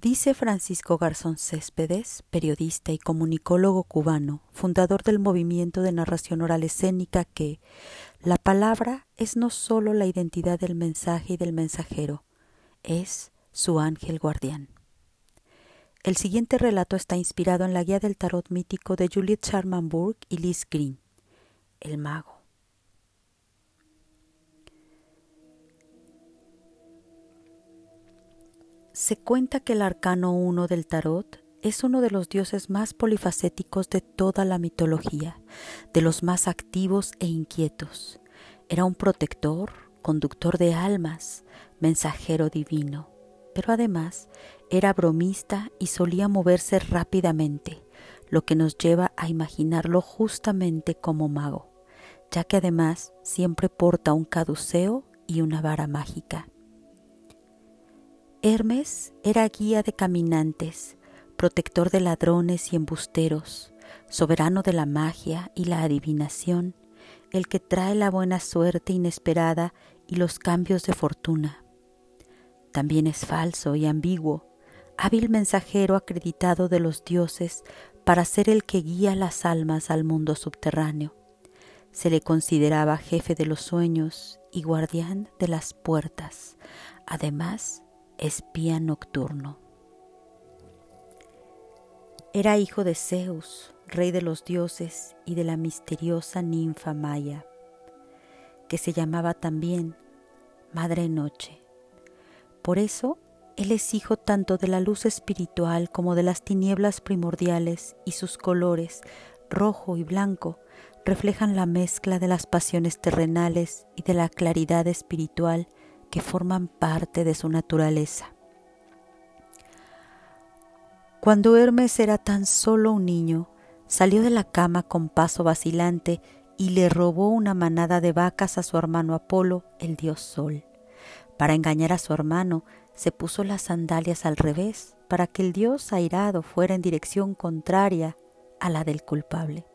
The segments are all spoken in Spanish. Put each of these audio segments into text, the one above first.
Dice Francisco Garzón Céspedes, periodista y comunicólogo cubano, fundador del movimiento de narración oral escénica, que la palabra es no sólo la identidad del mensaje y del mensajero, es su ángel guardián. El siguiente relato está inspirado en la guía del tarot mítico de Juliet Charmanburg y Liz Green, El mago. Se cuenta que el arcano 1 del tarot es uno de los dioses más polifacéticos de toda la mitología, de los más activos e inquietos. Era un protector, conductor de almas, mensajero divino, pero además era bromista y solía moverse rápidamente, lo que nos lleva a imaginarlo justamente como mago, ya que además siempre porta un caduceo y una vara mágica. Hermes era guía de caminantes, protector de ladrones y embusteros, soberano de la magia y la adivinación, el que trae la buena suerte inesperada y los cambios de fortuna. También es falso y ambiguo, hábil mensajero acreditado de los dioses para ser el que guía las almas al mundo subterráneo. Se le consideraba jefe de los sueños y guardián de las puertas. Además, espía nocturno. Era hijo de Zeus, rey de los dioses, y de la misteriosa ninfa Maya, que se llamaba también Madre Noche. Por eso, él es hijo tanto de la luz espiritual como de las tinieblas primordiales y sus colores, rojo y blanco, reflejan la mezcla de las pasiones terrenales y de la claridad espiritual que forman parte de su naturaleza. Cuando Hermes era tan solo un niño, salió de la cama con paso vacilante y le robó una manada de vacas a su hermano Apolo, el dios Sol. Para engañar a su hermano, se puso las sandalias al revés, para que el dios airado fuera en dirección contraria a la del culpable.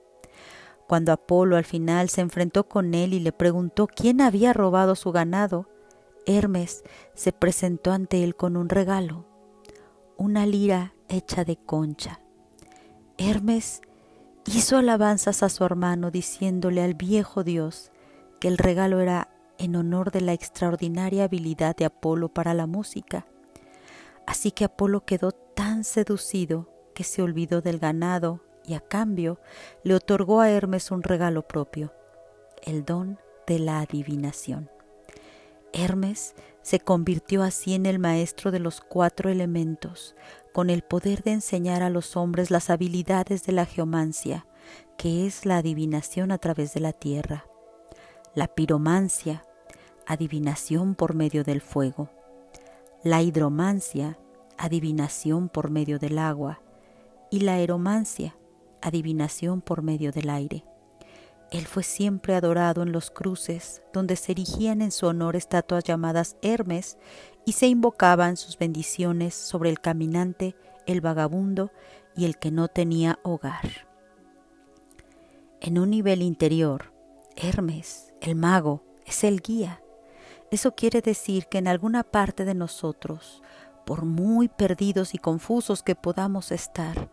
Cuando Apolo al final se enfrentó con él y le preguntó quién había robado su ganado, Hermes se presentó ante él con un regalo, una lira hecha de concha. Hermes hizo alabanzas a su hermano diciéndole al viejo dios que el regalo era en honor de la extraordinaria habilidad de Apolo para la música. Así que Apolo quedó tan seducido que se olvidó del ganado y a cambio le otorgó a Hermes un regalo propio, el don de la adivinación. Hermes se convirtió así en el maestro de los cuatro elementos, con el poder de enseñar a los hombres las habilidades de la geomancia, que es la adivinación a través de la tierra, la piromancia, adivinación por medio del fuego, la hidromancia, adivinación por medio del agua, y la aeromancia, adivinación por medio del aire. Él fue siempre adorado en los cruces, donde se erigían en su honor estatuas llamadas Hermes y se invocaban sus bendiciones sobre el caminante, el vagabundo y el que no tenía hogar. En un nivel interior, Hermes, el mago, es el guía. Eso quiere decir que en alguna parte de nosotros, por muy perdidos y confusos que podamos estar,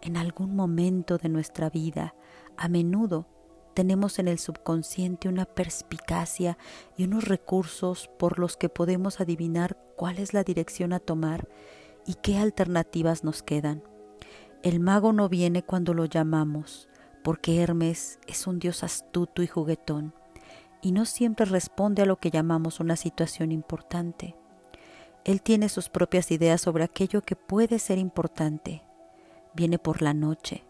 en algún momento de nuestra vida, a menudo tenemos en el subconsciente una perspicacia y unos recursos por los que podemos adivinar cuál es la dirección a tomar y qué alternativas nos quedan. El mago no viene cuando lo llamamos, porque Hermes es un dios astuto y juguetón, y no siempre responde a lo que llamamos una situación importante. Él tiene sus propias ideas sobre aquello que puede ser importante. Viene por la noche,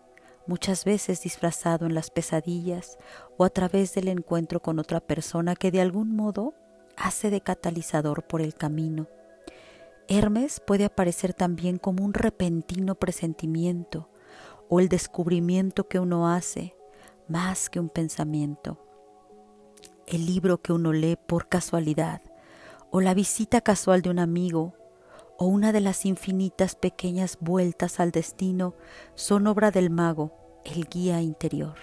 muchas veces disfrazado en las pesadillas o a través del encuentro con otra persona que de algún modo hace de catalizador por el camino. Hermes puede aparecer también como un repentino presentimiento o el descubrimiento que uno hace más que un pensamiento. El libro que uno lee por casualidad o la visita casual de un amigo o una de las infinitas pequeñas vueltas al destino son obra del mago, el guía interior.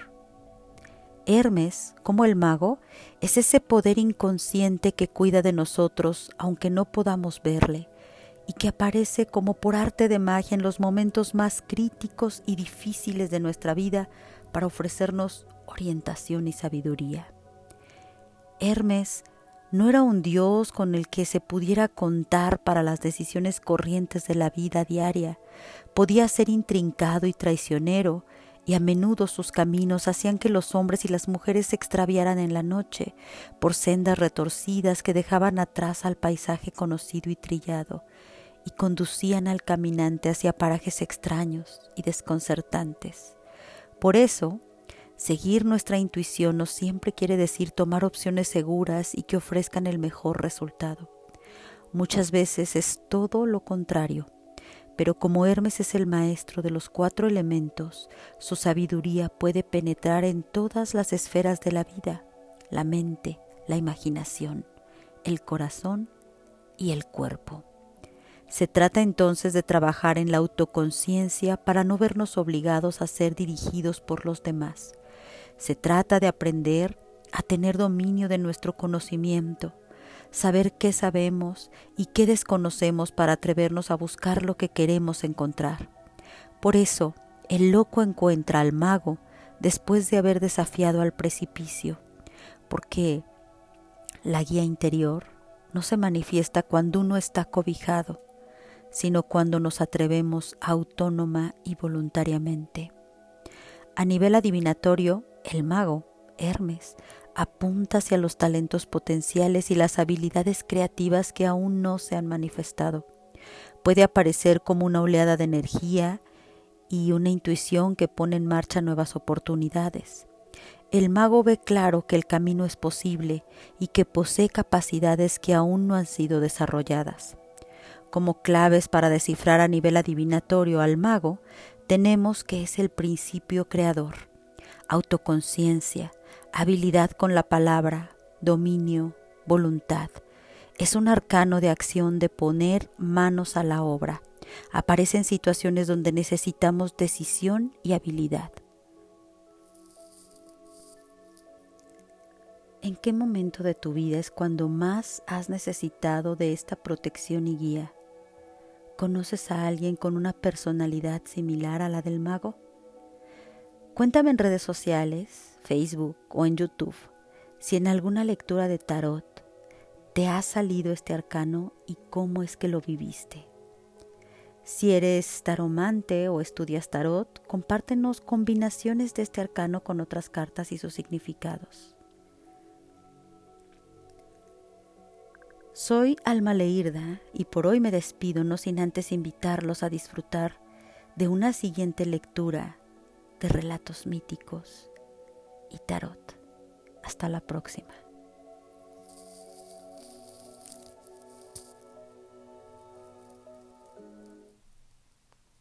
Hermes, como el mago, es ese poder inconsciente que cuida de nosotros aunque no podamos verle y que aparece como por arte de magia en los momentos más críticos y difíciles de nuestra vida para ofrecernos orientación y sabiduría. Hermes no era un dios con el que se pudiera contar para las decisiones corrientes de la vida diaria. Podía ser intrincado y traicionero, y a menudo sus caminos hacían que los hombres y las mujeres se extraviaran en la noche por sendas retorcidas que dejaban atrás al paisaje conocido y trillado y conducían al caminante hacia parajes extraños y desconcertantes. Por eso, seguir nuestra intuición no siempre quiere decir tomar opciones seguras y que ofrezcan el mejor resultado. Muchas veces es todo lo contrario pero como Hermes es el maestro de los cuatro elementos, su sabiduría puede penetrar en todas las esferas de la vida, la mente, la imaginación, el corazón y el cuerpo. Se trata entonces de trabajar en la autoconciencia para no vernos obligados a ser dirigidos por los demás. Se trata de aprender a tener dominio de nuestro conocimiento, saber qué sabemos y qué desconocemos para atrevernos a buscar lo que queremos encontrar. Por eso, el loco encuentra al mago después de haber desafiado al precipicio, porque la guía interior no se manifiesta cuando uno está cobijado, sino cuando nos atrevemos autónoma y voluntariamente. A nivel adivinatorio, el mago, Hermes, apunta hacia los talentos potenciales y las habilidades creativas que aún no se han manifestado. Puede aparecer como una oleada de energía y una intuición que pone en marcha nuevas oportunidades. El mago ve claro que el camino es posible y que posee capacidades que aún no han sido desarrolladas. Como claves para descifrar a nivel adivinatorio al mago, tenemos que es el principio creador, autoconciencia, habilidad con la palabra, dominio, voluntad. Es un arcano de acción de poner manos a la obra. Aparece en situaciones donde necesitamos decisión y habilidad. ¿En qué momento de tu vida es cuando más has necesitado de esta protección y guía? ¿Conoces a alguien con una personalidad similar a la del mago? Cuéntame en redes sociales, Facebook o en YouTube si en alguna lectura de tarot te ha salido este arcano y cómo es que lo viviste. Si eres taromante o estudias tarot, compártenos combinaciones de este arcano con otras cartas y sus significados. Soy Alma Leirda y por hoy me despido no sin antes invitarlos a disfrutar de una siguiente lectura de relatos míticos y tarot. Hasta la próxima.